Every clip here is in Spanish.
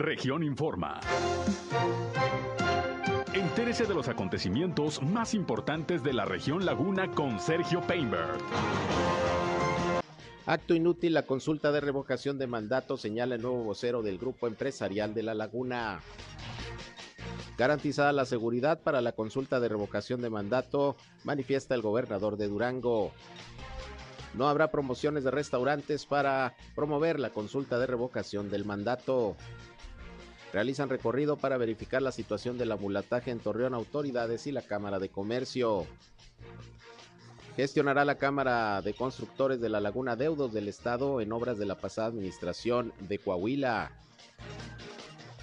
Región Informa. Entérese de los acontecimientos más importantes de la región Laguna con Sergio Painberg. Acto inútil la consulta de revocación de mandato, señala el nuevo vocero del Grupo Empresarial de La Laguna. Garantizada la seguridad para la consulta de revocación de mandato, manifiesta el gobernador de Durango. No habrá promociones de restaurantes para promover la consulta de revocación del mandato. Realizan recorrido para verificar la situación del amulataje en Torreón Autoridades y la Cámara de Comercio. Gestionará la Cámara de Constructores de la Laguna Deudos del Estado en obras de la pasada administración de Coahuila.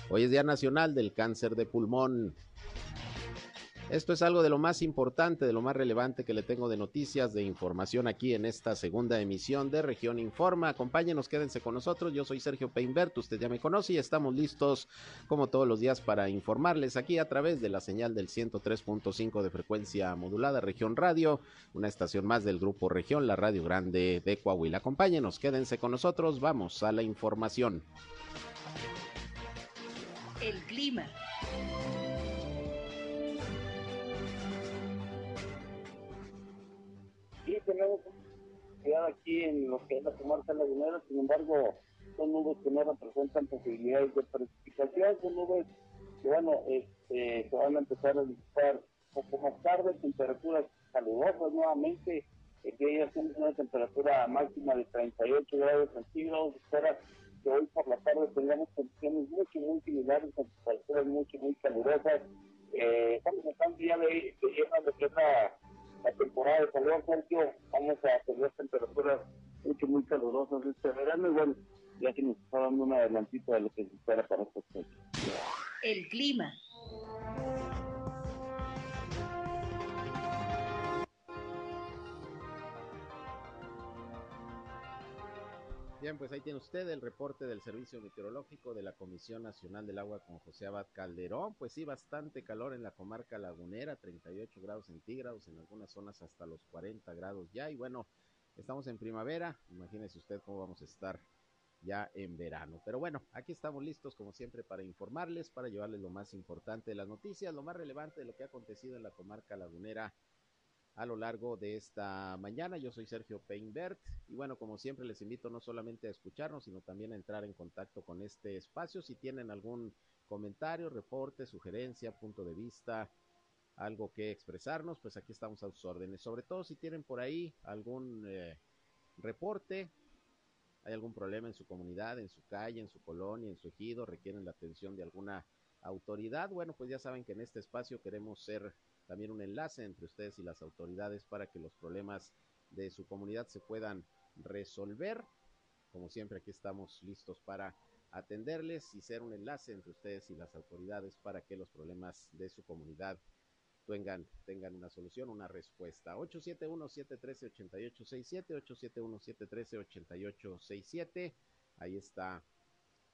Hoy es Día Nacional del Cáncer de Pulmón. Esto es algo de lo más importante, de lo más relevante que le tengo de noticias, de información aquí en esta segunda emisión de Región Informa. Acompáñenos, quédense con nosotros. Yo soy Sergio Peinbert, usted ya me conoce y estamos listos como todos los días para informarles aquí a través de la señal del 103.5 de frecuencia modulada Región Radio, una estación más del grupo Región, la Radio Grande de Coahuila. Acompáñenos, quédense con nosotros, vamos a la información. El clima. Ciudad aquí en lo que es la comarca lagunera, sin embargo, son nubes que no representan posibilidades de precipitación, son nubes que, bueno, este, se van a empezar a disipar poco más tarde, temperaturas calurosas nuevamente, el día tiene una temperatura máxima de 38 grados centígrados, espera que hoy por la tarde tengamos condiciones mucho, muy similares, con temperaturas mucho, muy calurosas, eh, estamos en ya de, de lleno de es la, la temporada de calor, Sergio, vamos a tener temperaturas mucho, muy calurosas este verano y bueno, ya que nos está dando un adelantito de lo que se espera para estos fechas. El clima. Bien, pues ahí tiene usted el reporte del Servicio Meteorológico de la Comisión Nacional del Agua con José Abad Calderón. Pues sí, bastante calor en la comarca lagunera, 38 grados centígrados, en algunas zonas hasta los 40 grados ya. Y bueno, estamos en primavera, imagínese usted cómo vamos a estar ya en verano. Pero bueno, aquí estamos listos como siempre para informarles, para llevarles lo más importante de las noticias, lo más relevante de lo que ha acontecido en la comarca lagunera a lo largo de esta mañana. Yo soy Sergio Peinbert y bueno, como siempre les invito no solamente a escucharnos, sino también a entrar en contacto con este espacio. Si tienen algún comentario, reporte, sugerencia, punto de vista, algo que expresarnos, pues aquí estamos a sus órdenes. Sobre todo si tienen por ahí algún eh, reporte, hay algún problema en su comunidad, en su calle, en su colonia, en su ejido, requieren la atención de alguna autoridad. Bueno, pues ya saben que en este espacio queremos ser también un enlace entre ustedes y las autoridades para que los problemas de su comunidad se puedan resolver. Como siempre, aquí estamos listos para atenderles y ser un enlace entre ustedes y las autoridades para que los problemas de su comunidad tengan, tengan una solución, una respuesta. 871-713-8867, 871-713-8867. Ahí está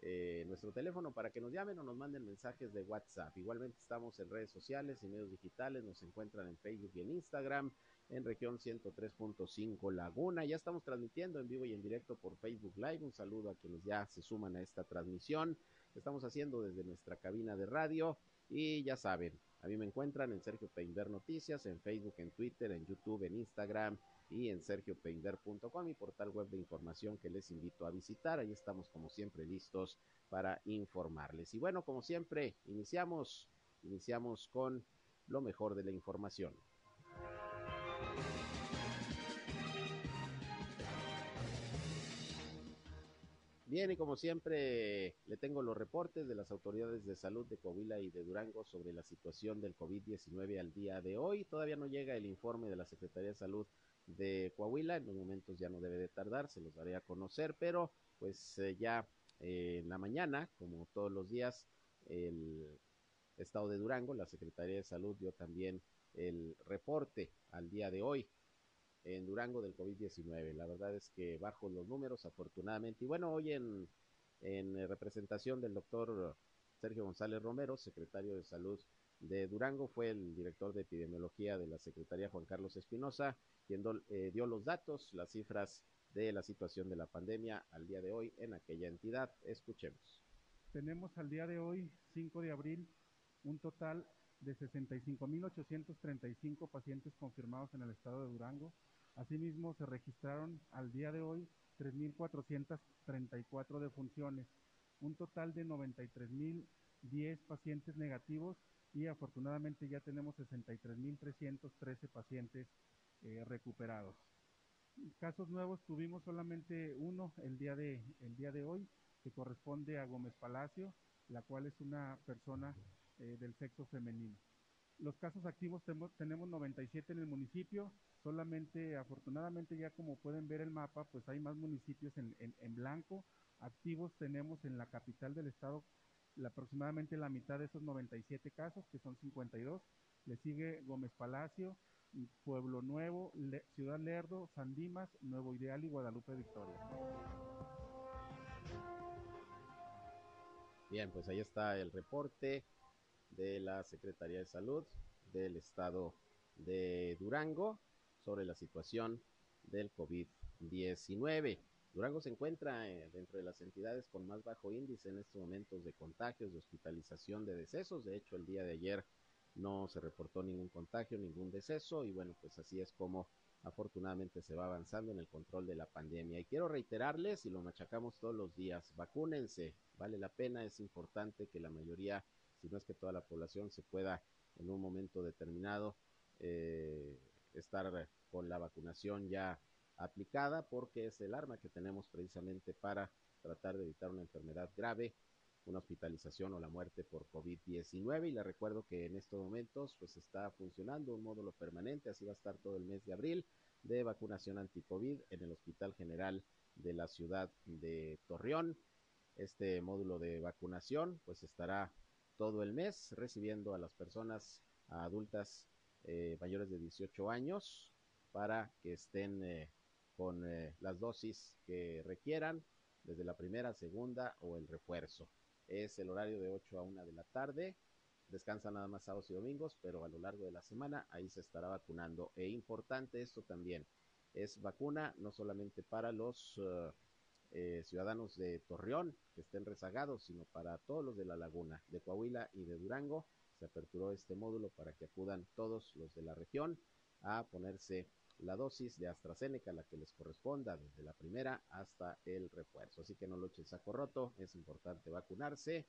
eh, nuestro teléfono para que nos llamen o nos manden mensajes de WhatsApp. Igualmente estamos en redes sociales y medios digitales, nos encuentran en Facebook y en Instagram, en región 103.5 Laguna. Ya estamos transmitiendo en vivo y en directo por Facebook Live. Un saludo a quienes ya se suman a esta transmisión. Estamos haciendo desde nuestra cabina de radio y ya saben, a mí me encuentran en Sergio Peinber Noticias, en Facebook, en Twitter, en YouTube, en Instagram y en sergiopeinder.com, mi portal web de información que les invito a visitar. Ahí estamos como siempre listos para informarles. Y bueno, como siempre, iniciamos, iniciamos con lo mejor de la información. Bien, y como siempre, le tengo los reportes de las autoridades de salud de Coahuila y de Durango sobre la situación del COVID-19 al día de hoy. Todavía no llega el informe de la Secretaría de Salud de Coahuila, en los momentos ya no debe de tardar, se los daré a conocer, pero pues eh, ya eh, en la mañana, como todos los días, el estado de Durango, la Secretaría de Salud dio también el reporte al día de hoy en Durango del COVID-19. La verdad es que bajo los números, afortunadamente. Y bueno, hoy en, en representación del doctor Sergio González Romero, secretario de Salud de Durango, fue el director de epidemiología de la Secretaría Juan Carlos Espinosa, quien eh, dio los datos, las cifras de la situación de la pandemia al día de hoy en aquella entidad. Escuchemos. tenemos al día de hoy, 5 de abril, un total de 65.835 pacientes confirmados en el estado de Durango. Asimismo, se registraron al día de hoy 3.434 defunciones, un total de 93.010 pacientes negativos y afortunadamente ya tenemos 63.313 pacientes eh, recuperados. Casos nuevos tuvimos solamente uno el día de, el día de hoy, que corresponde a Gómez Palacio, la cual es una persona eh, del sexo femenino. Los casos activos tenemos 97 en el municipio, solamente afortunadamente ya como pueden ver el mapa, pues hay más municipios en, en, blanco, activos tenemos en la capital del estado aproximadamente la mitad de esos 97 casos, que son 52, le sigue Gómez Palacio, Pueblo Nuevo, Ciudad Lerdo, San Dimas, Nuevo Ideal y Guadalupe Victoria. Bien, pues ahí está el reporte de la Secretaría de Salud del Estado de Durango sobre la situación del COVID-19. Durango se encuentra eh, dentro de las entidades con más bajo índice en estos momentos de contagios, de hospitalización, de decesos. De hecho, el día de ayer no se reportó ningún contagio, ningún deceso y bueno, pues así es como afortunadamente se va avanzando en el control de la pandemia. Y quiero reiterarles, y lo machacamos todos los días, vacúnense, vale la pena, es importante que la mayoría, si no es que toda la población se pueda en un momento determinado eh, estar con la vacunación ya aplicada, porque es el arma que tenemos precisamente para tratar de evitar una enfermedad grave una hospitalización o la muerte por COVID-19 y le recuerdo que en estos momentos pues está funcionando un módulo permanente, así va a estar todo el mes de abril de vacunación anti-COVID en el Hospital General de la ciudad de Torreón. Este módulo de vacunación pues estará todo el mes recibiendo a las personas adultas eh, mayores de 18 años para que estén eh, con eh, las dosis que requieran desde la primera, segunda o el refuerzo es el horario de 8 a 1 de la tarde. Descansa nada más sábados y domingos, pero a lo largo de la semana ahí se estará vacunando. E importante esto también, es vacuna no solamente para los uh, ciudadanos de Torreón que estén rezagados, sino para todos los de la laguna, de Coahuila y de Durango. Se aperturó este módulo para que acudan todos los de la región a ponerse la dosis de AstraZeneca, la que les corresponda, desde la primera hasta el refuerzo. Así que no lo echen saco roto, es importante vacunarse.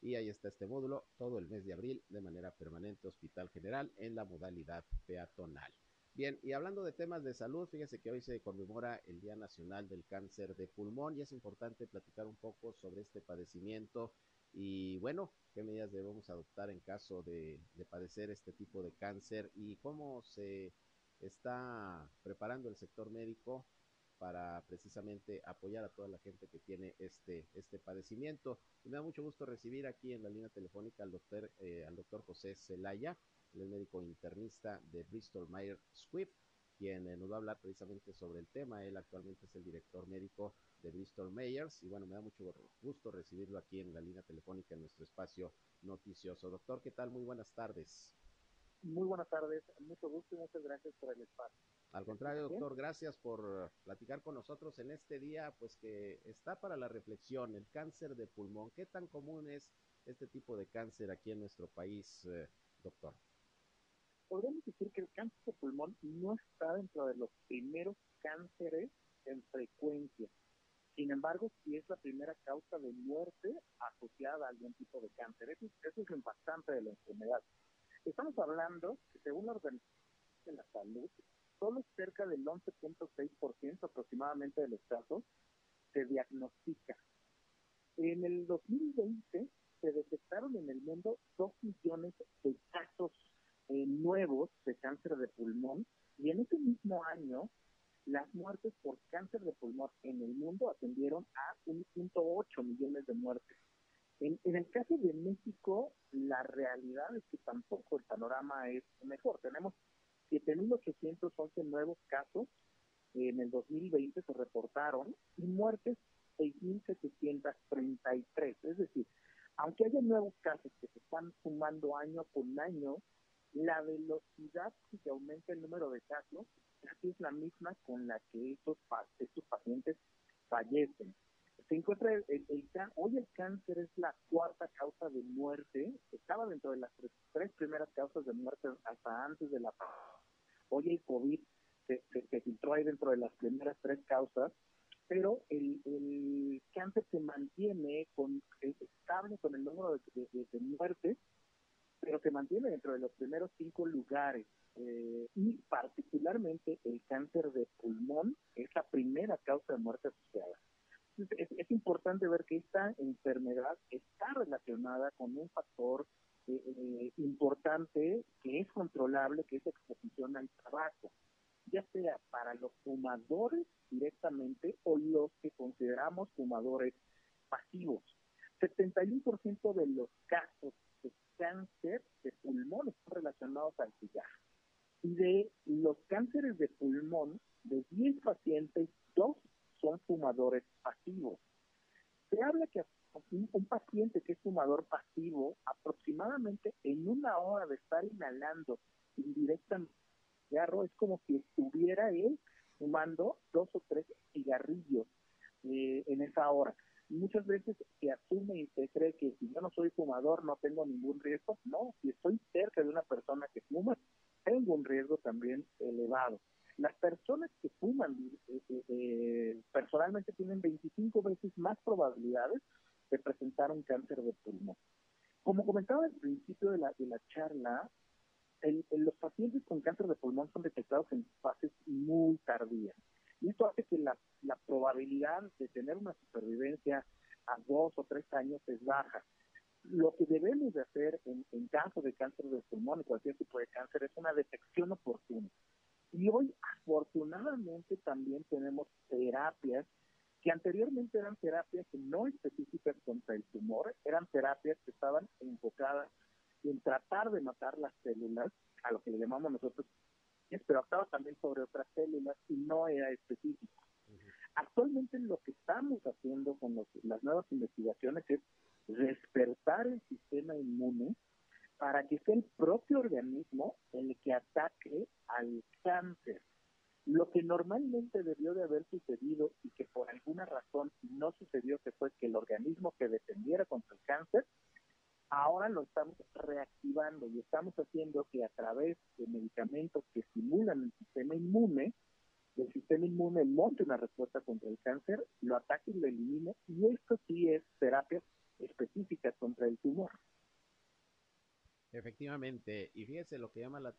Y ahí está este módulo todo el mes de abril de manera permanente, Hospital General, en la modalidad peatonal. Bien, y hablando de temas de salud, fíjese que hoy se conmemora el Día Nacional del Cáncer de Pulmón y es importante platicar un poco sobre este padecimiento y bueno, qué medidas debemos adoptar en caso de, de padecer este tipo de cáncer y cómo se está preparando el sector médico para precisamente apoyar a toda la gente que tiene este, este padecimiento. Y me da mucho gusto recibir aquí en la línea telefónica al doctor, eh, al doctor José Celaya, el médico internista de Bristol Myers Squibb, quien eh, nos va a hablar precisamente sobre el tema. Él actualmente es el director médico de Bristol Myers y bueno, me da mucho gusto recibirlo aquí en la línea telefónica en nuestro espacio noticioso. Doctor, ¿qué tal? Muy buenas tardes. Muy buenas tardes, mucho gusto y muchas gracias por el espacio. Al contrario, doctor, gracias por platicar con nosotros en este día, pues que está para la reflexión, el cáncer de pulmón. ¿Qué tan común es este tipo de cáncer aquí en nuestro país, eh, doctor? Podríamos decir que el cáncer de pulmón no está dentro de los primeros cánceres en frecuencia. Sin embargo, sí es la primera causa de muerte asociada a algún tipo de cáncer. Eso, eso es lo impactante de la enfermedad. Estamos hablando según la Organización de la Salud, solo cerca del 11.6% aproximadamente de los casos se diagnostica. En el 2020 se detectaron en el mundo 2 millones de casos eh, nuevos de cáncer de pulmón y en ese mismo año las muertes por cáncer de pulmón en el mundo ascendieron a 1.8 millones de muertes. En, el caso de México, la realidad es que tampoco el panorama es mejor. Tenemos 7.811 nuevos casos en el 2020 se reportaron y muertes 6.733. Es decir, aunque haya nuevos casos que se están sumando año con año, la velocidad que aumenta el número de casos es la misma con la que estos, estos pacientes fallecen. Se encuentra el, el, hoy el cáncer es la cuarta causa de muerte, estaba dentro de las tres, primeras causas de muerte hasta antes de la Hoy el COVID se, filtró ahí dentro de las primeras tres causas, pero el, el cáncer se mantiene con, estable con el número de, de, muertes, pero se mantiene dentro de los primeros cinco lugares. Eh, y particularmente el cáncer de pulmón es la primera causa de muerte asociada. Es, importante ver que esta enfermedad está relacionada con un factor eh, eh, importante que es controlable, que es exposición al tabaco ya sea para los fumadores directamente o los que consideramos fumadores pasivos. 71% de los casos de cáncer de pulmón están relacionados al cigarro. Y de los cánceres de pulmón, de 10 pacientes, 2 son fumadores pasivos. Se habla que un, paciente que es fumador pasivo, aproximadamente en una hora de estar inhalando indirectamente cigarro, es como si estuviera él fumando dos o tres cigarrillos eh, en esa hora. Muchas veces se asume y se cree que si yo no soy fumador no tengo ningún riesgo. No, si estoy cerca de una persona que fuma, tengo un riesgo también elevado. Las personas que fuman eh, eh, personalmente tienen 25 veces más probabilidades de presentar un cáncer de pulmón. Como comentaba al principio de la, de la charla, los pacientes con cáncer de pulmón son detectados en fases muy tardías. Y esto hace que la, probabilidad de tener una supervivencia a dos o tres años es baja. Lo que debemos de hacer en, en caso de cáncer de pulmón y cualquier tipo de cáncer es una detección oportuna. Y hoy, afortunadamente, también tenemos terapias que anteriormente eran terapias no específicas contra el tumor, eran terapias que estaban enfocadas en tratar de matar las células, a lo que le llamamos nosotros, pero actuaba también sobre otras células y no era específico. Actualmente lo que estamos haciendo con las nuevas investigaciones es despertar el sistema inmune para que sea el propio organismo el que ataque al cáncer. Lo que normalmente debió de haber sucedido y que por alguna razón no sucedió, que fue que el organismo que defendiera contra el cáncer Ahora lo estamos reactivando y estamos haciendo que a través de medicamentos que estimulan el sistema inmune, el sistema inmune monte una respuesta contra el cáncer, lo ataque y lo elimine, y esto sí es terapia específica contra el tumor. Efectivamente, y fíjese lo que llama la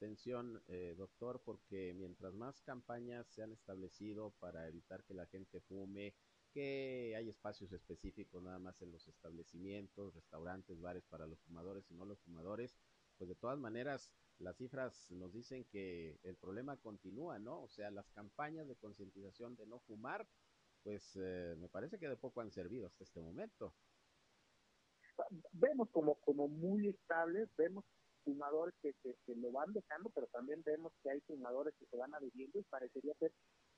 eh, doctor, porque mientras más campañas se han establecido para evitar que la gente fume, que hay espacios específicos nada más en los establecimientos, restaurantes, bares para los fumadores y no los fumadores, pues de todas maneras las cifras nos dicen que el problema continúa, ¿no? O sea, las campañas de concientización de no fumar, pues eh, me parece que de poco han servido hasta este momento. Vemos como, como muy estables, vemos fumadores que, que, lo van dejando, pero también vemos que hay fumadores que se van adhiriendo y parecería ser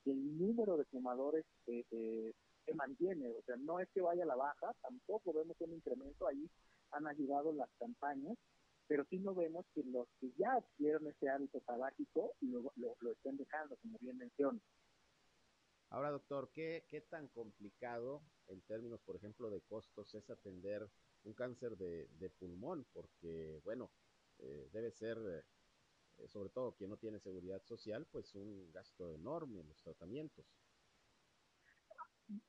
que el número de fumadores eh, eh, se mantiene, o sea, no es que vaya a la baja, tampoco vemos un incremento, ahí han ayudado las campañas, pero sí no vemos que los que ya adquirieron ese hábito tabáquico lo, lo, estén dejando, como bien menciono. Ahora, doctor, ¿qué, ¿qué tan complicado en términos, por ejemplo, de costos es atender un cáncer de pulmón? Porque, bueno, eh, debe ser, eh, sobre todo quien no tiene seguridad social, pues un gasto enorme en los tratamientos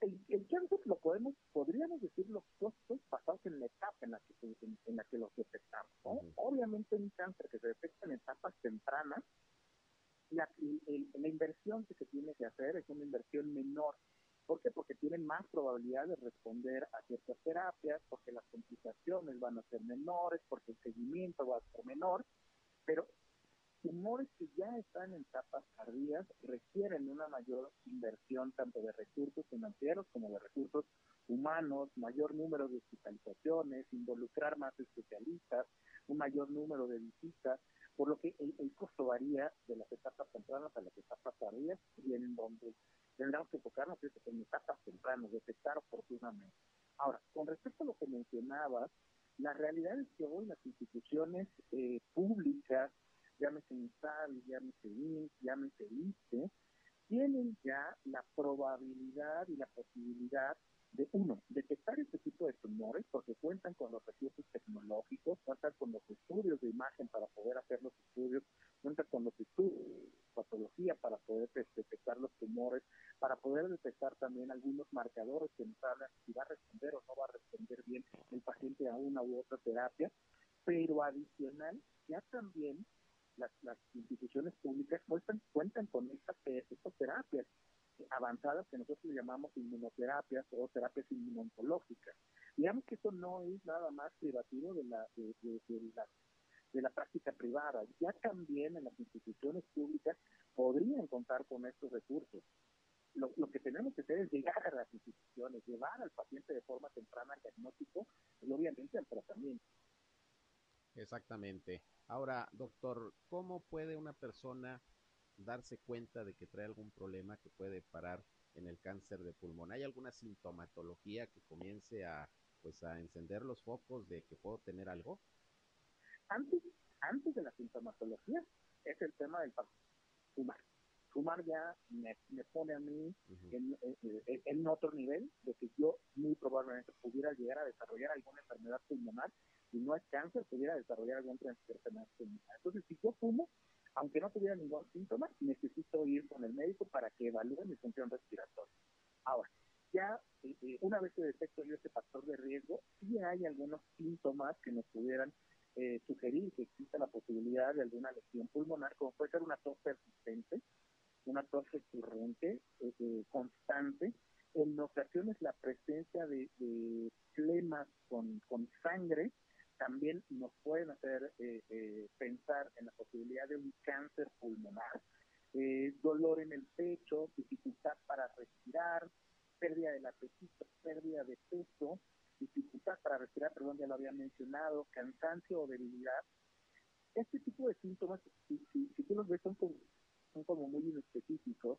el, el, cáncer lo podemos, podríamos decir los costos basados en la etapa en la que, en, la que los detectamos. Obviamente un cáncer que se detecta en etapas tempranas, la, la inversión que se tiene que hacer es una inversión menor. ¿Por qué? Porque tienen más probabilidad de responder a ciertas terapias, porque las complicaciones van a ser menores, porque el seguimiento va a ser menor, pero tumores que ya están en etapas tardías requieren una mayor inversión tanto de recursos financieros como de recursos humanos, mayor número de hospitalizaciones, involucrar más especialistas, un mayor número de visitas, por lo que el, costo varía de las etapas tempranas a las etapas tardías y en donde tendremos que enfocarnos en etapas tempranas, detectar oportunamente. Ahora, con respecto a lo que mencionabas, la realidad es que hoy las instituciones eh, públicas llámese INSABI, llámese INS, llámese ISTE, tienen ya la probabilidad y la posibilidad de uno, detectar este tipo de tumores porque cuentan con los recursos tecnológicos, cuentan con los estudios de imagen para poder hacer los estudios, cuentan con los estudios patología para poder detectar los tumores, para poder detectar también algunos marcadores que nos hablan si va a responder o no va a responder bien el paciente a una u otra terapia, pero adicional, ya también las, las instituciones públicas cuentan, cuentan con estas, estas terapias avanzadas que nosotros llamamos inmunoterapias o terapias inmunológicas. Digamos que eso no es nada más privativo de la, de, de, de la práctica privada. Ya también en las instituciones públicas podrían contar con estos recursos. Lo, lo, que tenemos que hacer es llegar a las instituciones, llevar al paciente de forma temprana al diagnóstico y obviamente al tratamiento. Exactamente. Ahora, doctor, ¿cómo puede una persona darse cuenta de que trae algún problema que puede parar en el cáncer de pulmón? ¿Hay alguna sintomatología que comience a pues a encender los focos de que puedo tener algo? Antes, antes de la sintomatología es el tema del fumar. Fumar ya me, me pone a mí uh -huh. en, en, en, otro nivel de que yo muy probablemente pudiera llegar a desarrollar alguna enfermedad pulmonar y no es cáncer, pudiera desarrollar alguna enfermedad pulmonar. Entonces, si yo fumo, aunque no tuviera ningún síntoma, necesito ir con el médico para que evalúe mi función respiratoria. Ahora, ya eh, una vez que detecto yo este factor de riesgo, sí hay algunos síntomas que nos pudieran eh, sugerir que exista la posibilidad de alguna lesión pulmonar, como puede ser una tos persistente, una tos recurrente, eh, eh, constante, en ocasiones la presencia de, de flemas con, con, sangre también nos pueden hacer eh, pensar en la posibilidad de un cáncer pulmonar, dolor en el pecho, dificultad para respirar, pérdida del apetito, pérdida de peso, para respirar, perdón, ya lo había mencionado, cansancio o debilidad. Este tipo de síntomas, si, si, si tú los ves, son como, son como muy inespecíficos.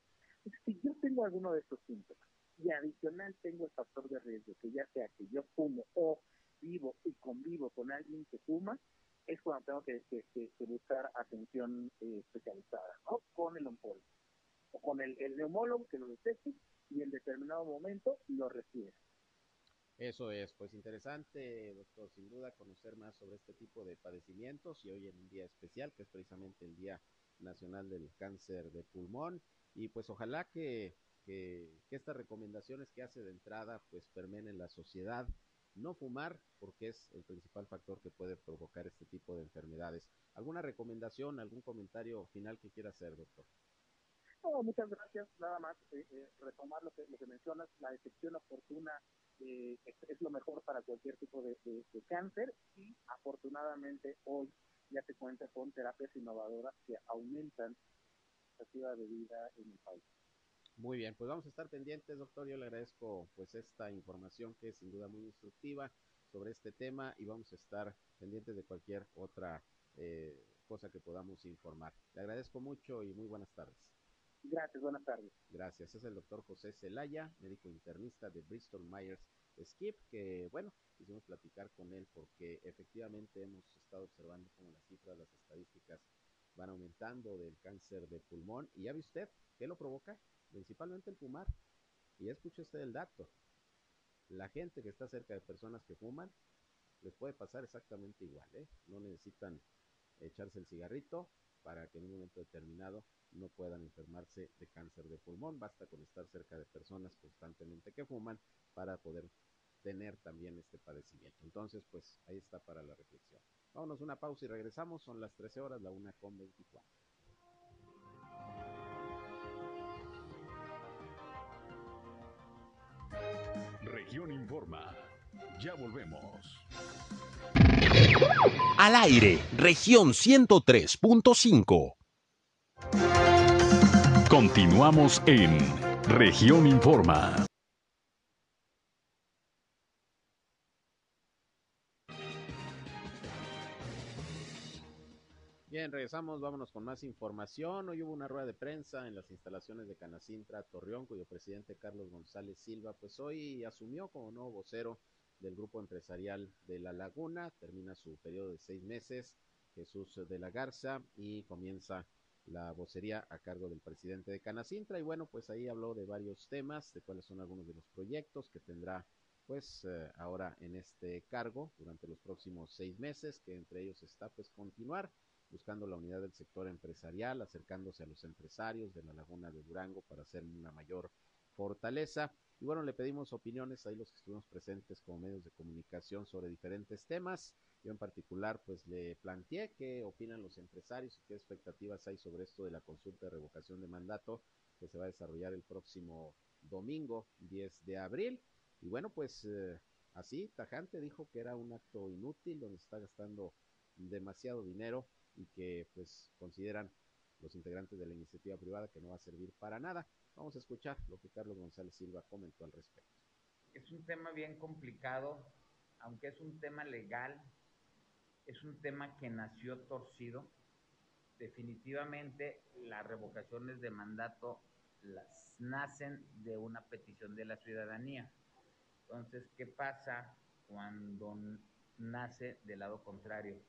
Si yo tengo alguno de estos síntomas y adicional tengo el factor de riesgo, que ya sea que yo fumo o vivo y convivo con alguien que fuma, es cuando tengo que, buscar atención eh, especializada, ¿no? Con el oncólogo o con el, el neumólogo que lo detecte y en determinado momento lo refiere. Eso es, pues interesante, doctor, sin duda conocer más sobre este tipo de padecimientos y hoy en un día especial, que es precisamente el Día Nacional del Cáncer de Pulmón. Y pues ojalá que, que, estas recomendaciones que hace de entrada pues permeen en la sociedad. No fumar, porque es el principal factor que puede provocar este tipo de enfermedades. ¿Alguna recomendación, algún comentario final que quiera hacer, doctor? No, muchas gracias. Nada más eh, eh, retomar lo que mencionas, la detección oportuna eh, es, lo mejor para cualquier tipo de, de, de, cáncer y afortunadamente hoy ya se cuenta con terapias innovadoras que aumentan la expectativa de vida en el país. Muy bien, pues vamos a estar pendientes, doctor. Yo le agradezco pues esta información que es sin duda muy instructiva sobre este tema y vamos a estar pendientes de cualquier otra eh, cosa que podamos informar. Le agradezco mucho y muy buenas tardes. Gracias, buenas tardes. Gracias. Es el doctor José Celaya, médico internista de Bristol Myers Skip, que bueno, quisimos platicar con él porque efectivamente hemos estado observando cómo las cifras, las estadísticas van aumentando del cáncer de pulmón. Y ya ve usted, ¿qué lo provoca? Principalmente el fumar. Y ya escuche usted el dato. La gente que está cerca de personas que fuman, les puede pasar exactamente igual, ¿eh? No necesitan echarse el cigarrito para que en un momento determinado no puedan enfermarse de cáncer de pulmón. Basta con estar cerca de personas constantemente que fuman para poder tener también este padecimiento. Entonces, pues ahí está para la reflexión. Vámonos una pausa y regresamos. Son las 13 horas, la una con 24. Región Informa. Ya volvemos. Al aire, región 103.5. Continuamos en región Informa. Bien, regresamos, vámonos con más información. Hoy hubo una rueda de prensa en las instalaciones de Canacintra Torreón, cuyo presidente Carlos González Silva, pues hoy asumió como nuevo vocero del grupo empresarial de La Laguna, termina su periodo de seis meses, Jesús de la Garza, y comienza la vocería a cargo del presidente de Canacintra y bueno, pues ahí habló de varios temas, de cuáles son algunos de los proyectos que tendrá pues eh, ahora en este cargo durante los próximos seis meses, que entre ellos está pues continuar buscando la unidad del sector empresarial, acercándose a los empresarios de la laguna de Durango para hacer una mayor fortaleza. Y bueno, le pedimos opiniones ahí los que estuvimos presentes como medios de comunicación sobre diferentes temas. Yo en particular, pues le planteé qué opinan los empresarios y qué expectativas hay sobre esto de la consulta de revocación de mandato que se va a desarrollar el próximo domingo 10 de abril. Y bueno, pues eh, así, tajante, dijo que era un acto inútil donde se está gastando demasiado dinero y que pues consideran los integrantes de la iniciativa privada que no va a servir para nada. Vamos a escuchar lo que Carlos González Silva comentó al respecto. Es un tema bien complicado, aunque es un tema legal, es un tema que nació torcido. Definitivamente las revocaciones de mandato las nacen de una petición de la ciudadanía. Entonces, ¿qué pasa cuando nace del lado contrario?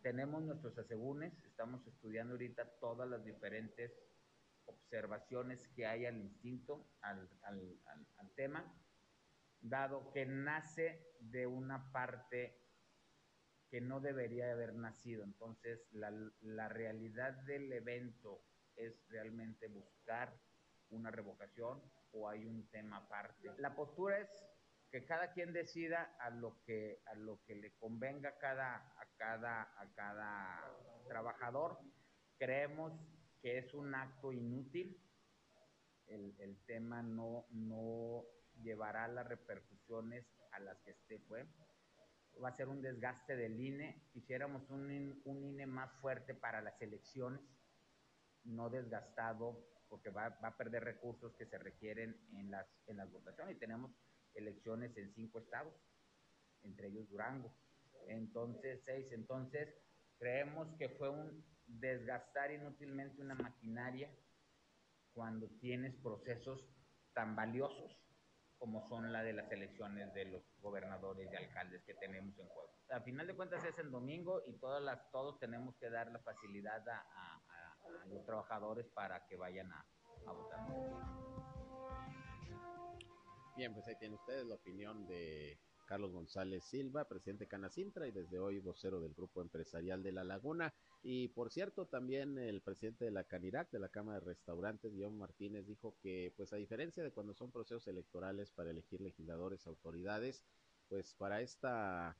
tenemos nuestros asegúnes, estamos estudiando ahorita todas las diferentes observaciones que hay al instinto, al, al, al, tema, dado que nace de una parte que no debería haber nacido. Entonces, la, la realidad del evento es realmente buscar una revocación o hay un tema aparte. La postura es que cada quien decida a lo que a lo que le convenga a cada a cada a cada trabajador creemos que es un acto inútil el, el tema no no llevará las repercusiones a las que este fue va a ser un desgaste del INE quisiéramos un, un INE más fuerte para las elecciones no desgastado porque va, va a perder recursos que se requieren en las en las votaciones y tenemos elecciones en cinco estados, entre ellos Durango. Entonces, seis. Entonces, creemos que fue un desgastar inútilmente una maquinaria cuando tienes procesos tan valiosos como son la de las elecciones de los gobernadores y alcaldes que tenemos en juego. A final de cuentas es el domingo y todas las, todos tenemos que dar la facilidad a, los trabajadores para que vayan a, a votar. Bien, pues ahí tienen ustedes la opinión de Carlos González Silva, presidente Canacintra y desde hoy vocero del Grupo Empresarial de La Laguna. Y por cierto, también el presidente de la Canirac, de la Cámara de Restaurantes, Guillermo Martínez, dijo que, pues a diferencia de cuando son procesos electorales para elegir legisladores, autoridades, pues para esta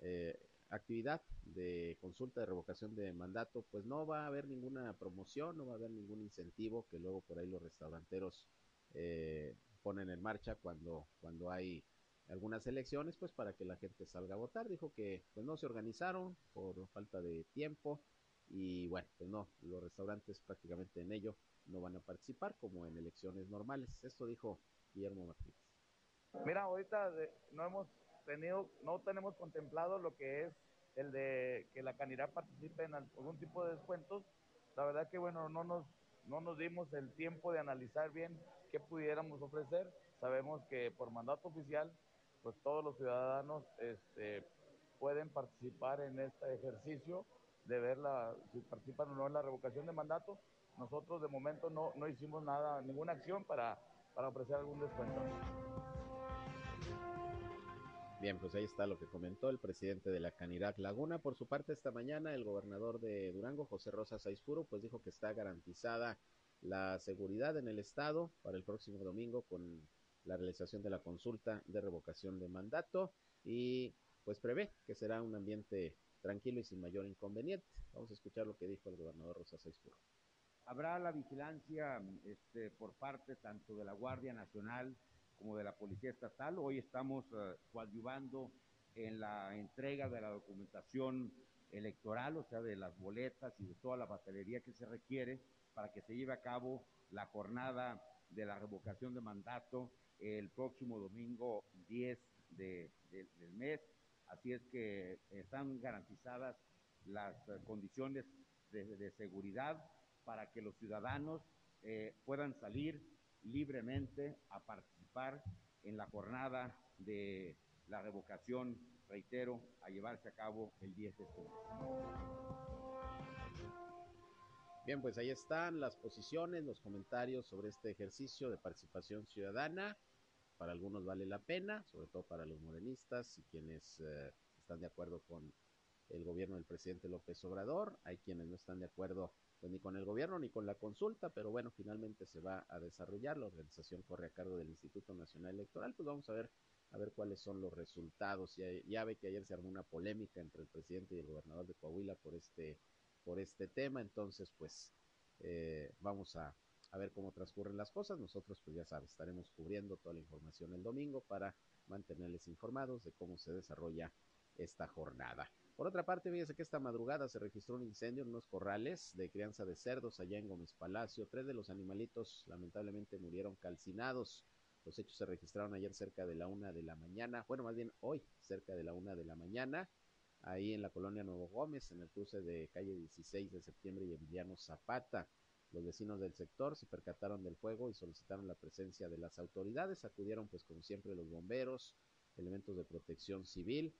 eh, actividad de consulta de revocación de mandato, pues no va a haber ninguna promoción, no va a haber ningún incentivo que luego por ahí los restauranteros eh, ponen en marcha cuando, cuando hay algunas elecciones, pues para que la gente salga a votar. Dijo que pues no se organizaron por falta de tiempo y bueno, pues no, los restaurantes prácticamente en ello no van a participar como en elecciones normales. Esto dijo Guillermo Martínez. Mira, ahorita de, no hemos tenido, no tenemos contemplado lo que es el de que la candidatura participe en algún tipo de descuentos. La verdad que bueno, no nos, no nos dimos el tiempo de analizar bien qué pudiéramos ofrecer. Sabemos que por mandato oficial, pues todos los ciudadanos este, pueden participar en este ejercicio de ver la, si participan o no en la revocación de mandato. Nosotros de momento no, no hicimos nada, ninguna acción para, para ofrecer algún descuento. Bien, pues ahí está lo que comentó el presidente de la Canirac Laguna. Por su parte, esta mañana el gobernador de Durango, José Rosa Saizpuro, pues dijo que está garantizada la seguridad en el Estado para el próximo domingo con la realización de la consulta de revocación de mandato y pues prevé que será un ambiente tranquilo y sin mayor inconveniente. Vamos a escuchar lo que dijo el gobernador Rosa Saispuro. Habrá la vigilancia este, por parte tanto de la Guardia Nacional como de la Policía Estatal. Hoy estamos uh, coadyuvando en la entrega de la documentación electoral, o sea, de las boletas y de toda la batería que se requiere para que se lleve a cabo la jornada de la revocación de mandato el próximo domingo 10 de, de, del mes. Así es que están garantizadas las condiciones de, de seguridad para que los ciudadanos eh, puedan salir libremente a participar en la jornada de la revocación, reitero, a llevarse a cabo el 10 de este mes. Bien, pues ahí están las posiciones, los comentarios sobre este ejercicio de participación ciudadana. Para algunos vale la pena, sobre todo para los morenistas y quienes eh, están de acuerdo con el gobierno del presidente López Obrador. Hay quienes no están de acuerdo pues, ni con el gobierno ni con la consulta, pero bueno, finalmente se va a desarrollar. La organización corre a cargo del Instituto Nacional Electoral. Pues vamos a ver a ver cuáles son los resultados. Ya, ve que ayer se armó una polémica entre el presidente y el gobernador de Coahuila por este por este tema. Entonces, pues eh, vamos a, a, ver cómo transcurren las cosas. Nosotros, pues ya sabes, estaremos cubriendo toda la información el domingo para mantenerles informados de cómo se desarrolla esta jornada. Por otra parte, fíjese que esta madrugada se registró un incendio en unos corrales de crianza de cerdos allá en Gómez Palacio. Tres de los animalitos lamentablemente murieron calcinados. Los hechos se registraron ayer cerca de la una de la mañana, bueno, más bien hoy, cerca de la una de la mañana ahí en la colonia Nuevo Gómez, en el cruce de calle 16 de septiembre y Emiliano Zapata. Los vecinos del sector se percataron del fuego y solicitaron la presencia de las autoridades. Acudieron, pues, como siempre, los bomberos, elementos de protección civil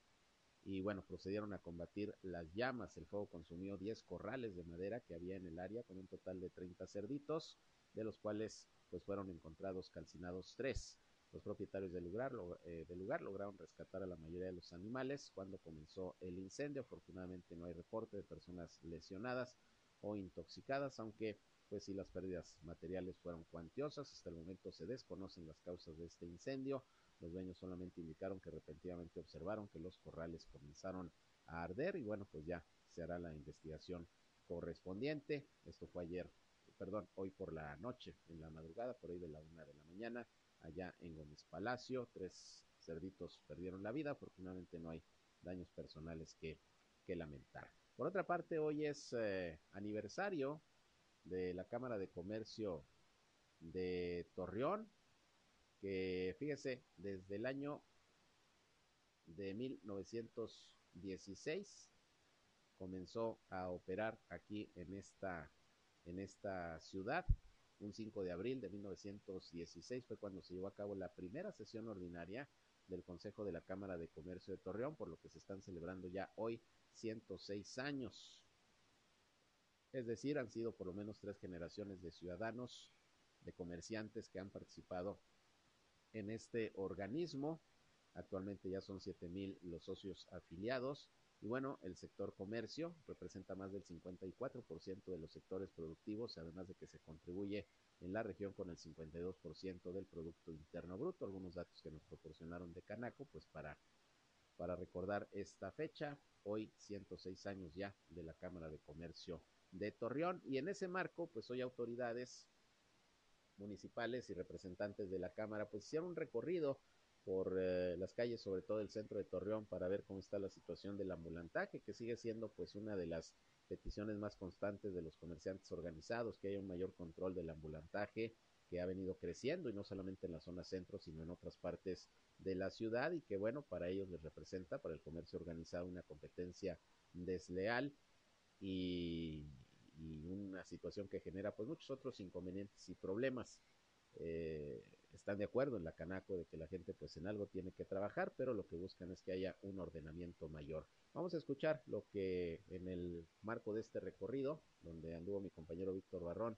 y, bueno, procedieron a combatir las llamas. El fuego consumió 10 corrales de madera que había en el área con un total de 30 cerditos, de los cuales, pues, fueron encontrados calcinados tres. Los propietarios del lugar, eh, del lugar lograron rescatar a la mayoría de los animales cuando comenzó el incendio. Afortunadamente no hay reporte de personas lesionadas o intoxicadas, aunque pues sí las pérdidas materiales fueron cuantiosas. Hasta el momento se desconocen las causas de este incendio. Los dueños solamente indicaron que repentinamente observaron que los corrales comenzaron a arder y bueno, pues ya se hará la investigación correspondiente. Esto fue ayer, perdón, hoy por la noche, en la madrugada, por ahí de la una de la mañana allá en Gómez Palacio. Tres cerditos perdieron la vida. Afortunadamente no hay daños personales que, que lamentar. Por otra parte, hoy es eh, aniversario de la Cámara de Comercio de Torreón, que fíjese, desde el año de 1916 comenzó a operar aquí en esta, en esta ciudad un 5 de abril de 1916 fue cuando se llevó a cabo la primera sesión ordinaria del Consejo de la Cámara de Comercio de Torreón, por lo que se están celebrando ya hoy 106 años. Es decir, han sido por lo menos tres generaciones de ciudadanos, de comerciantes que han participado en este organismo. Actualmente ya son 7.000 los socios afiliados y bueno, el sector comercio representa más del 54% de los sectores productivos, además de que se contribuye en la región con el 52% del Producto Interno Bruto. Algunos datos que nos proporcionaron de Canaco, pues para, para recordar esta fecha, hoy 106 años ya de la Cámara de Comercio de Torreón. Y en ese marco, pues hoy autoridades municipales y representantes de la Cámara, pues hicieron un recorrido por eh, las calles, sobre todo el centro de Torreón, para ver cómo está la situación del ambulantaje, que sigue siendo pues una de las peticiones más constantes de los comerciantes organizados, que haya un mayor control del ambulantaje que ha venido creciendo y no solamente en la zona centro, sino en otras partes de la ciudad y que bueno, para ellos les representa, para el comercio organizado, una competencia desleal y, y una situación que genera pues muchos otros inconvenientes y problemas. Eh, están de acuerdo en la Canaco de que la gente pues en algo tiene que trabajar, pero lo que buscan es que haya un ordenamiento mayor. Vamos a escuchar lo que en el marco de este recorrido, donde anduvo mi compañero Víctor Barrón,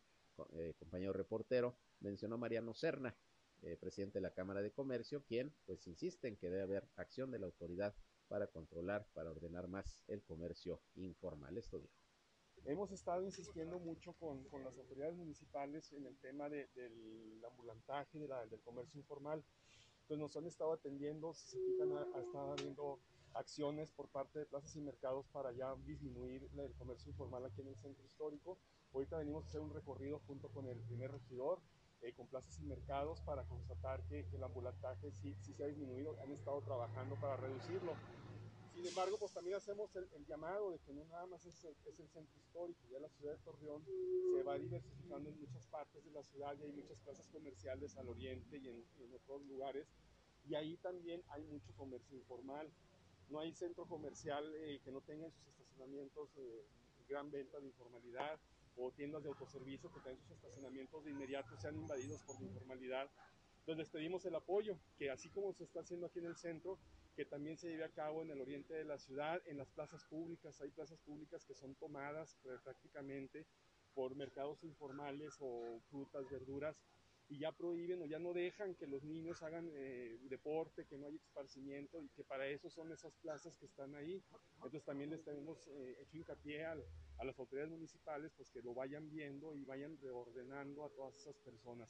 eh, compañero reportero, mencionó Mariano Serna, eh, presidente de la Cámara de Comercio, quien pues insiste en que debe haber acción de la autoridad para controlar, para ordenar más el comercio informal. Esto dijo. Hemos estado insistiendo mucho con, con las autoridades municipales en el tema de, del ambulantaje, de la, del comercio informal. Entonces nos han estado atendiendo, si se fijan, ha, ha estado habiendo acciones por parte de plazas y mercados para ya disminuir el comercio informal aquí en el centro histórico. Ahorita venimos a hacer un recorrido junto con el primer regidor, eh, con plazas y mercados, para constatar que, que el ambulantaje sí, sí, se ha disminuido, han estado trabajando para reducirlo. Sin embargo, pues también hacemos el, el llamado de que no nada más es el, es el, centro histórico, ya la ciudad de Torreón se va diversificando en muchas partes de la ciudad y hay muchas plazas comerciales al oriente y en, en otros lugares. Y ahí también hay mucho comercio informal. No hay centro comercial eh, que no tenga en sus estacionamientos eh, gran venta de informalidad o tiendas de autoservicio que tengan sus estacionamientos de inmediato sean invadidos por la informalidad. Entonces les pedimos el apoyo, que así como se está haciendo aquí en el centro, que también se lleve a cabo en el oriente de la ciudad, en las plazas públicas. Hay plazas públicas que son tomadas prácticamente por mercados informales o frutas, verduras, y ya prohíben o ya no dejan que los niños hagan eh, deporte, que no haya esparcimiento y que para eso son esas plazas que están ahí. Entonces también les tenemos eh, hecho hincapié a las autoridades municipales pues que lo vayan viendo y vayan reordenando a todas esas personas.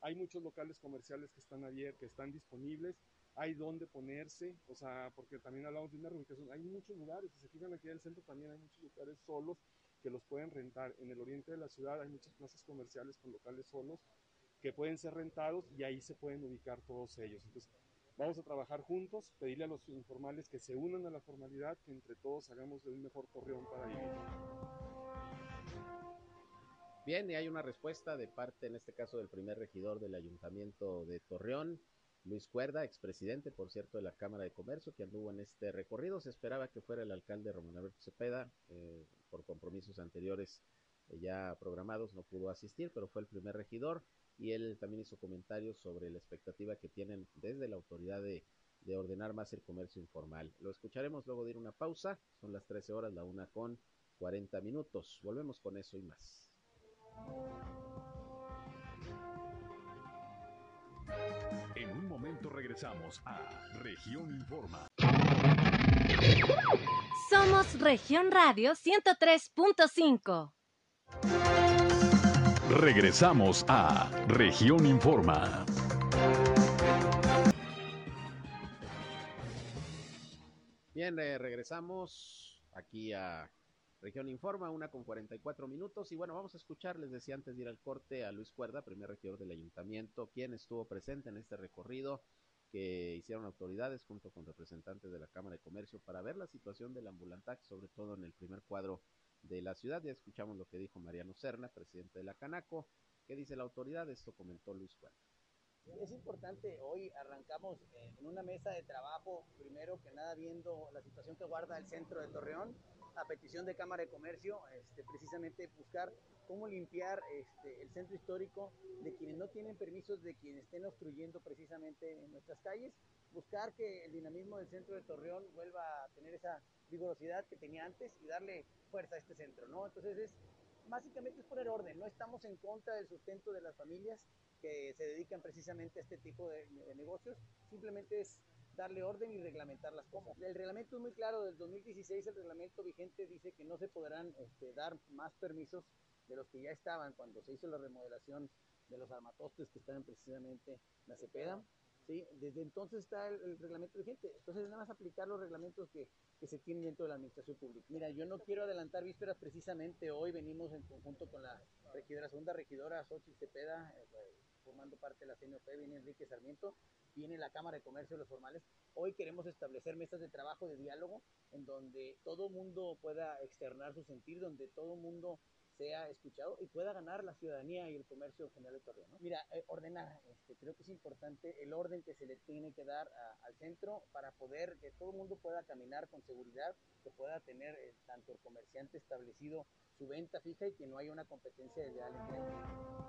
Hay muchos locales comerciales que están abiertos, que están disponibles, hay donde ponerse, o sea, porque también hablamos de una reubicación, hay muchos lugares, si se fijan aquí en el centro también hay muchos lugares solos que los pueden rentar. En el oriente de la ciudad hay muchas plazas comerciales con locales solos que pueden ser rentados y ahí se pueden ubicar todos ellos. Entonces, vamos a trabajar juntos, pedirle a los informales que se unan a la formalidad, que entre todos hagamos de un mejor Torreón para vivir. Bien, y hay una respuesta de parte, en este caso, del primer regidor del Ayuntamiento de Torreón, Luis Cuerda, expresidente, por cierto, de la Cámara de Comercio, que anduvo en este recorrido. Se esperaba que fuera el alcalde Román Alberto Cepeda, eh, por compromisos anteriores eh, ya programados, no pudo asistir, pero fue el primer regidor y él también hizo comentarios sobre la expectativa que tienen desde la autoridad de, de ordenar más el comercio informal. Lo escucharemos luego de ir una pausa, son las 13 horas, la una con 40 minutos. Volvemos con eso y más. En un momento regresamos a Región Informa. Somos Región Radio 103.5. Regresamos a Región Informa. Bien, eh, regresamos aquí a Región Informa, una con 44 minutos. Y bueno, vamos a escuchar, les decía antes de ir al corte, a Luis Cuerda, primer regidor del ayuntamiento, quien estuvo presente en este recorrido que hicieron autoridades junto con representantes de la Cámara de Comercio para ver la situación del ambulantax, sobre todo en el primer cuadro de la ciudad. Ya escuchamos lo que dijo Mariano Serna, presidente de la Canaco. ¿Qué dice la autoridad? Esto comentó Luis Juan. Es importante, hoy arrancamos en una mesa de trabajo, primero que nada viendo la situación que guarda el centro de Torreón, a petición de Cámara de Comercio, este, precisamente buscar cómo limpiar este, el centro histórico de quienes no tienen permisos, de quienes estén obstruyendo precisamente en nuestras calles, buscar que el dinamismo del centro de Torreón vuelva a tener esa vigorosidad que tenía antes y darle fuerza a este centro, ¿no? Entonces es básicamente es poner orden, no estamos en contra del sustento de las familias que se dedican precisamente a este tipo de, de negocios, simplemente es darle orden y reglamentarlas como. El reglamento es muy claro, del 2016 el reglamento vigente dice que no se podrán este, dar más permisos de los que ya estaban cuando se hizo la remodelación de los armatostes que estaban precisamente en la Cepeda. ¿sí? Desde entonces está el, reglamento vigente. Entonces, nada más aplicar los reglamentos que, que, se tienen dentro de la administración pública. Mira, yo no quiero adelantar vísperas, precisamente hoy venimos en conjunto con la regidora, segunda regidora, Xochitl Cepeda, eh, formando parte de la CNOP, viene Enrique Sarmiento, viene la Cámara de Comercio, los formales. Hoy queremos establecer mesas de trabajo, de diálogo, en donde todo mundo pueda externar su sentir, donde todo mundo sea escuchado y pueda ganar la ciudadanía y el comercio general de Torreón. ¿no? Mira, eh, ordenar, este, creo que es importante el orden que se le tiene que dar a, al centro para poder que todo el mundo pueda caminar con seguridad, que pueda tener eh, tanto el comerciante establecido su venta fija y que no haya una competencia desleal entre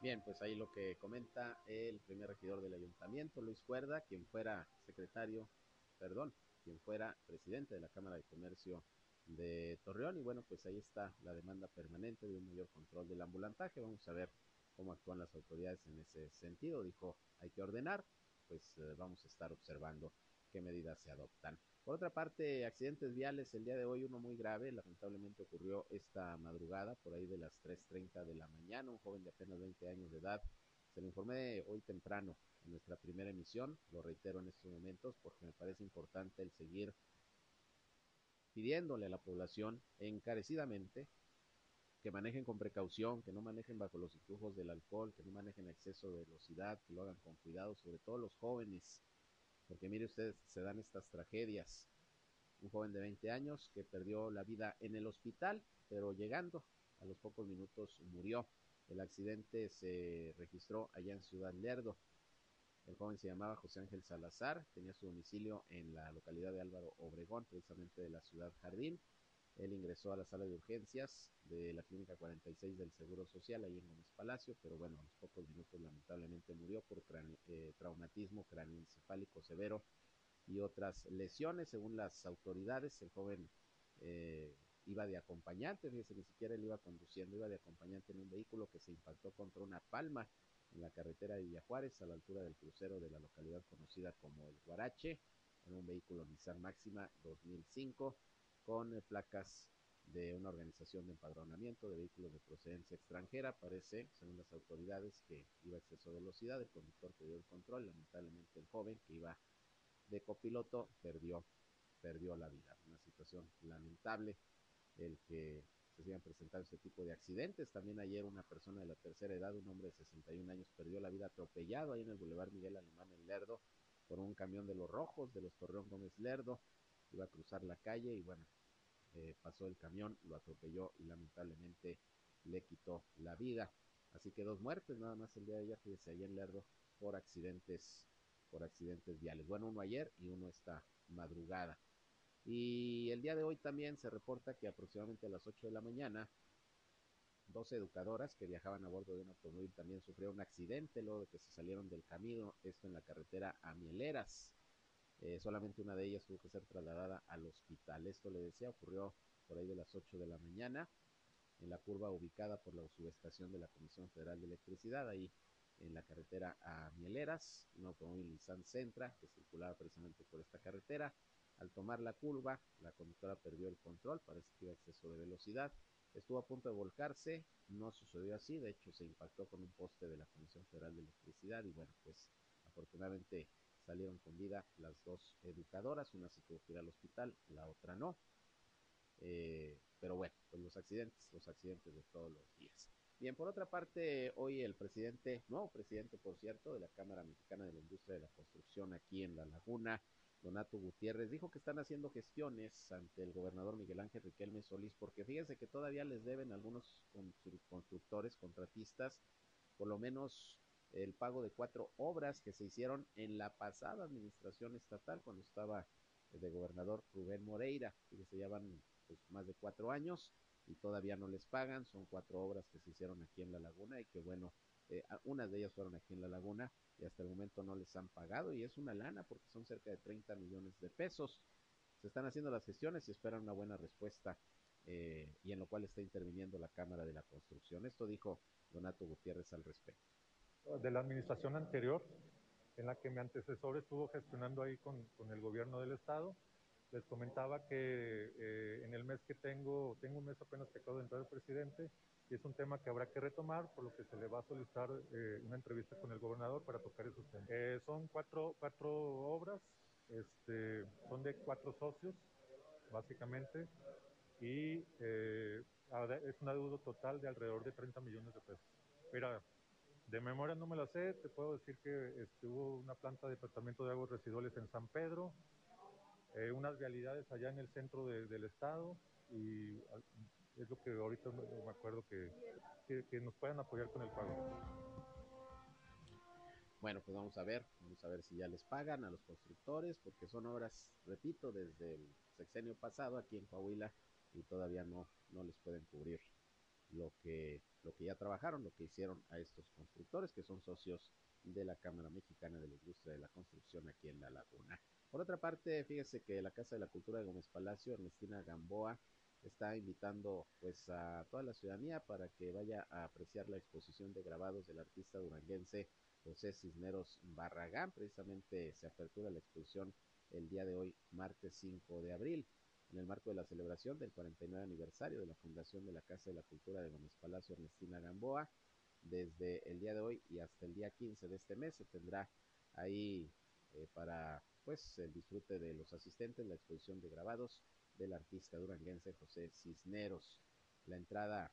Bien, pues ahí lo que comenta el primer regidor del ayuntamiento, Luis Cuerda, quien fuera secretario, perdón, quien fuera presidente de la Cámara de Comercio de Torreón. Y bueno, pues ahí está la demanda permanente de un mayor control del ambulantaje. Vamos a ver cómo actúan las autoridades en ese sentido. Dijo, hay que ordenar, pues eh, vamos a estar observando qué medidas se adoptan. Por otra parte, accidentes viales el día de hoy, uno muy grave, lamentablemente ocurrió esta madrugada, por ahí de las 3.30 de la mañana, un joven de apenas 20 años de edad. Se lo informé hoy temprano en nuestra primera emisión, lo reitero en estos momentos porque me parece importante el seguir pidiéndole a la población encarecidamente que manejen con precaución, que no manejen bajo los influjos del alcohol, que no manejen exceso de velocidad, que lo hagan con cuidado, sobre todo los jóvenes, porque mire usted, se dan estas tragedias. Un joven de 20 años que perdió la vida en el hospital, pero llegando a los pocos minutos murió. El accidente se registró allá en Ciudad Lerdo. El joven se llamaba José Ángel Salazar, tenía su domicilio en la localidad de Álvaro Obregón, precisamente de la ciudad Jardín. Él ingresó a la sala de urgencias de la Clínica 46 del Seguro Social, ahí en Gómez Palacio, pero bueno, a los pocos minutos lamentablemente murió por eh, traumatismo severo y otras lesiones, según las autoridades. El joven eh, iba de acompañante, fíjese, ni siquiera él iba conduciendo, iba de acompañante en un vehículo que se impactó contra una palma en la carretera de Villajuárez, a la altura del crucero de la localidad conocida como El Guarache, en un vehículo Nissan Máxima 2005 con placas de una organización de empadronamiento de vehículos de procedencia extranjera. Parece, según las autoridades, que iba a exceso de velocidad, el conductor perdió el control, lamentablemente el joven que iba de copiloto perdió, perdió la vida. Una situación lamentable el que se sigan presentando este tipo de accidentes. También ayer una persona de la tercera edad, un hombre de 61 años, perdió la vida atropellado ahí en el Boulevard Miguel Alemán en Lerdo por un camión de los rojos de los Torreón Gómez Lerdo. Iba a cruzar la calle y bueno, eh, pasó el camión, lo atropelló y lamentablemente le quitó la vida. Así que dos muertes nada más el día de ayer, fíjese, ahí en Lerdo, por accidentes, por accidentes viales. Bueno, uno ayer y uno esta madrugada. Y el día de hoy también se reporta que aproximadamente a las 8 de la mañana, dos educadoras que viajaban a bordo de un automóvil también sufrieron un accidente luego de que se salieron del camino, esto en la carretera a Mieleras. Eh, solamente una de ellas tuvo que ser trasladada al hospital. Esto le decía, ocurrió por ahí de las 8 de la mañana en la curva ubicada por la subestación de la Comisión Federal de Electricidad, ahí en la carretera a Mieleras, un automóvil Nissan que circulaba precisamente por esta carretera. Al tomar la curva, la conductora perdió el control, parece que iba a exceso de velocidad, estuvo a punto de volcarse, no sucedió así, de hecho se impactó con un poste de la Comisión Federal de Electricidad y bueno, pues afortunadamente salieron con vida las dos educadoras, una se tuvo que ir al hospital, la otra no. Eh, pero bueno, pues los accidentes, los accidentes de todos los días. Bien, por otra parte, hoy el presidente, nuevo presidente, por cierto, de la Cámara Mexicana de la Industria de la Construcción aquí en La Laguna, Donato Gutiérrez, dijo que están haciendo gestiones ante el gobernador Miguel Ángel Riquelme Solís, porque fíjense que todavía les deben algunos constructores, contratistas, por lo menos el pago de cuatro obras que se hicieron en la pasada administración estatal cuando estaba de gobernador Rubén Moreira, que se llevan pues, más de cuatro años y todavía no les pagan, son cuatro obras que se hicieron aquí en La Laguna y que bueno, eh, unas de ellas fueron aquí en La Laguna y hasta el momento no les han pagado y es una lana porque son cerca de 30 millones de pesos. Se están haciendo las gestiones y esperan una buena respuesta eh, y en lo cual está interviniendo la Cámara de la Construcción. Esto dijo Donato Gutiérrez al respecto de la administración anterior, en la que mi antecesor estuvo gestionando ahí con, con el gobierno del estado. Les comentaba que eh, en el mes que tengo, tengo un mes apenas que acabo de entrar el presidente, y es un tema que habrá que retomar, por lo que se le va a solicitar eh, una entrevista con el gobernador para tocar esos temas. Eh, son cuatro, cuatro obras, este, son de cuatro socios, básicamente, y es una deuda total de alrededor de 30 millones de pesos. Mira, de memoria no me la sé, te puedo decir que este, hubo una planta de tratamiento de aguas residuales en San Pedro, eh, unas vialidades allá en el centro del estado y es lo que ahorita me acuerdo que, que, nos puedan apoyar con el pago. Bueno, pues vamos a ver, vamos a ver si ya les pagan a los constructores, porque son obras, repito, desde el sexenio pasado aquí en Coahuila y todavía no, no les pueden cubrir lo que, lo que ya trabajaron, lo que hicieron a estos constructores, que son socios de la Cámara Mexicana de la Industria de la Construcción aquí en La Laguna. Por otra parte, fíjese que la Casa de la Cultura de Gómez Palacio, Ernestina Gamboa, está invitando pues a toda la ciudadanía para que vaya a apreciar la exposición de grabados del artista duranguense José Cisneros Barragán. Precisamente se apertura la exposición el día de hoy, martes 5 de abril en el marco de la celebración del 49 aniversario de la fundación de la Casa de la Cultura de Gómez Palacio Ernestina Gamboa. Desde el día de hoy y hasta el día 15 de este mes se tendrá ahí eh, para pues el disfrute de los asistentes la exposición de grabados del artista duranguense José Cisneros. La entrada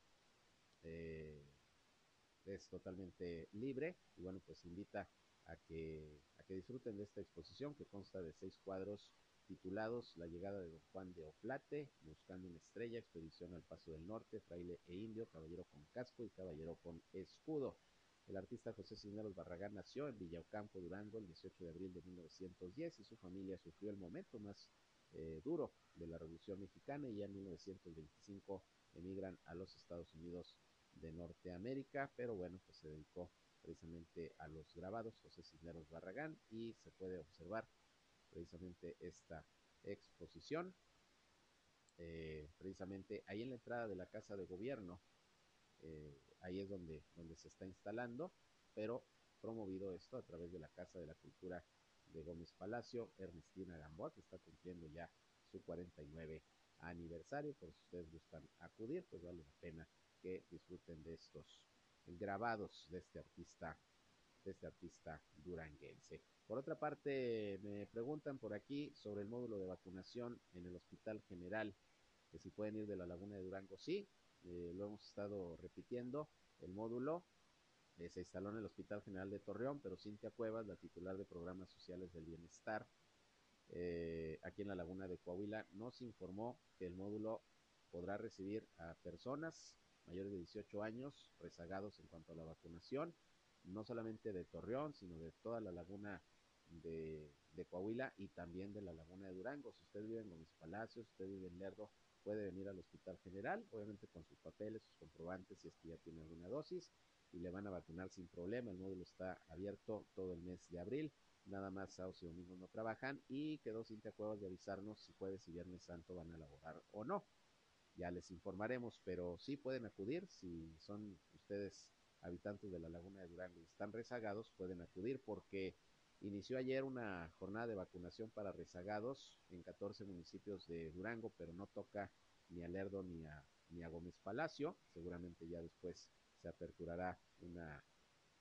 eh, es totalmente libre y bueno pues invita a que a que disfruten de esta exposición que consta de seis cuadros titulados La llegada de Don Juan de Oplate, Buscando una estrella, Expedición al Paso del Norte, Fraile e Indio, Caballero con casco y Caballero con escudo. El artista José Cisneros Barragán nació en Villaucampo, Durango, el 18 de abril de 1910 y su familia sufrió el momento más eh, duro de la Revolución Mexicana y ya en 1925 emigran a los Estados Unidos de Norteamérica, pero bueno, pues se dedicó precisamente a los grabados José Cisneros Barragán y se puede observar precisamente esta exposición eh, precisamente ahí en la entrada de la Casa de Gobierno, eh, ahí es donde, donde se está instalando, pero promovido esto a través de la Casa de la Cultura de Gómez Palacio, Ernestina Gamboa, que está cumpliendo ya su 49 aniversario, por si ustedes gustan acudir, pues vale la pena que disfruten de estos grabados de este artista, de este artista duranguense. Por otra parte, me preguntan por aquí sobre el módulo de vacunación en el Hospital General, que si pueden ir de la Laguna de Durango, sí, eh, lo hemos estado repitiendo, el módulo eh, se instaló en el Hospital General de Torreón, pero Cintia Cuevas, la titular de Programas Sociales del Bienestar, eh, aquí en la Laguna de Coahuila, nos informó que el módulo podrá recibir a personas mayores de 18 años rezagados en cuanto a la vacunación, no solamente de Torreón, sino de toda la laguna de, Coahuila y también de la laguna de Durango. Si usted vive en Gómez Palacios, si usted vive en Lerdo, puede venir al Hospital General, obviamente con sus papeles, sus comprobantes, si es que ya tiene alguna dosis, y le van a vacunar sin problema. El módulo está abierto todo el mes de abril. Nada más sábados y domingos no trabajan y quedó Cintia Cuevas de avisarnos si jueves y viernes santo van a laborar o no. Ya les informaremos, pero sí pueden acudir si son ustedes habitantes de la laguna de Durango y están rezagados, pueden acudir porque inició ayer una jornada de vacunación para rezagados en 14 municipios de Durango, pero no toca ni a Lerdo ni a, ni a Gómez Palacio. Seguramente ya después se aperturará una,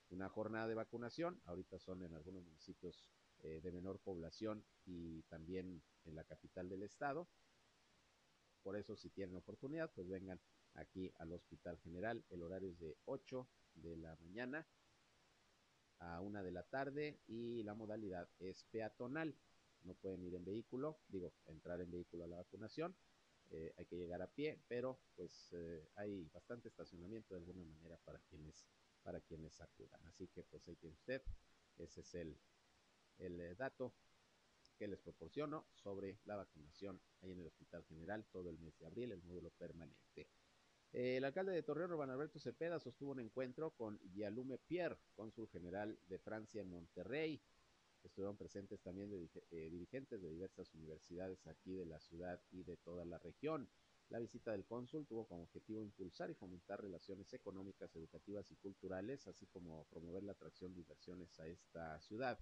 una jornada de vacunación. Ahorita son en algunos municipios eh, de menor población y también en la capital del estado. Por eso, si tienen oportunidad, pues vengan aquí al Hospital General. El horario es de 8 de la mañana a 1 de la tarde y la modalidad es peatonal. No pueden ir en vehículo, digo, entrar en vehículo a la vacunación. Eh, hay que llegar a pie, pero pues eh, hay bastante estacionamiento de alguna manera para quienes para quienes acudan. Así que pues ahí tiene usted, ese es el, el eh, dato que les proporciono sobre la vacunación ahí en el Hospital General todo el mes de abril, el módulo permanente. El alcalde de Torreón, Rubén Alberto Cepeda, sostuvo un encuentro con Yalume Pierre, cónsul general de Francia en Monterrey. Estuvieron presentes también de, eh, dirigentes de diversas universidades aquí de la ciudad y de toda la región. La visita del cónsul tuvo como objetivo impulsar y fomentar relaciones económicas, educativas y culturales, así como promover la atracción de inversiones a esta ciudad.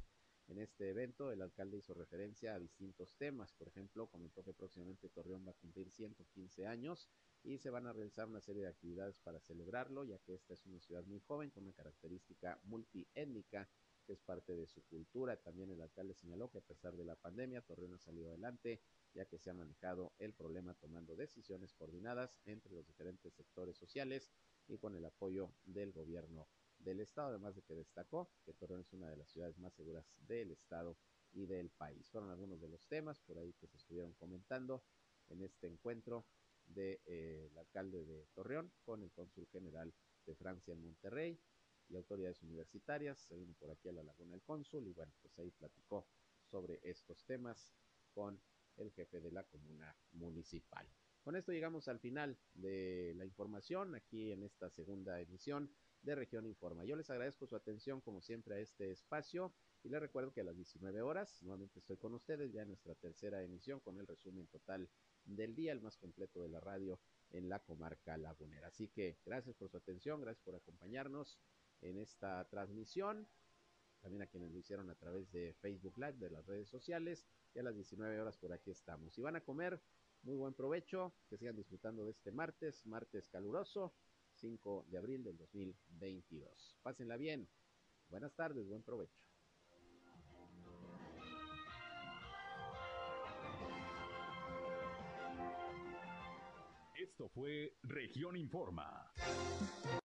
En este evento, el alcalde hizo referencia a distintos temas. Por ejemplo, comentó que próximamente Torreón va a cumplir 115 años y se van a realizar una serie de actividades para celebrarlo, ya que esta es una ciudad muy joven con una característica multiétnica que es parte de su cultura. También el alcalde señaló que a pesar de la pandemia, Torreón ha salido adelante, ya que se ha manejado el problema tomando decisiones coordinadas entre los diferentes sectores sociales y con el apoyo del gobierno del estado, además de que destacó que Torreón es una de las ciudades más seguras del estado y del país. Fueron algunos de los temas por ahí que se estuvieron comentando en este encuentro del de, eh, alcalde de Torreón con el cónsul general de Francia en Monterrey y autoridades universitarias. Se vino por aquí a la Laguna del Cónsul y bueno, pues ahí platicó sobre estos temas con el jefe de la comuna municipal. Con esto llegamos al final de la información aquí en esta segunda emisión de Región Informa. Yo les agradezco su atención como siempre a este espacio y les recuerdo que a las 19 horas nuevamente estoy con ustedes ya en nuestra tercera emisión con el resumen total del día, el más completo de la radio en la comarca lagunera. Así que gracias por su atención, gracias por acompañarnos en esta transmisión. También a quienes lo hicieron a través de Facebook Live, de las redes sociales. Y a las 19 horas por aquí estamos. Y van a comer, muy buen provecho. Que sigan disfrutando de este martes, martes caluroso, 5 de abril del 2022. Pásenla bien. Buenas tardes, buen provecho. Esto fue Región Informa.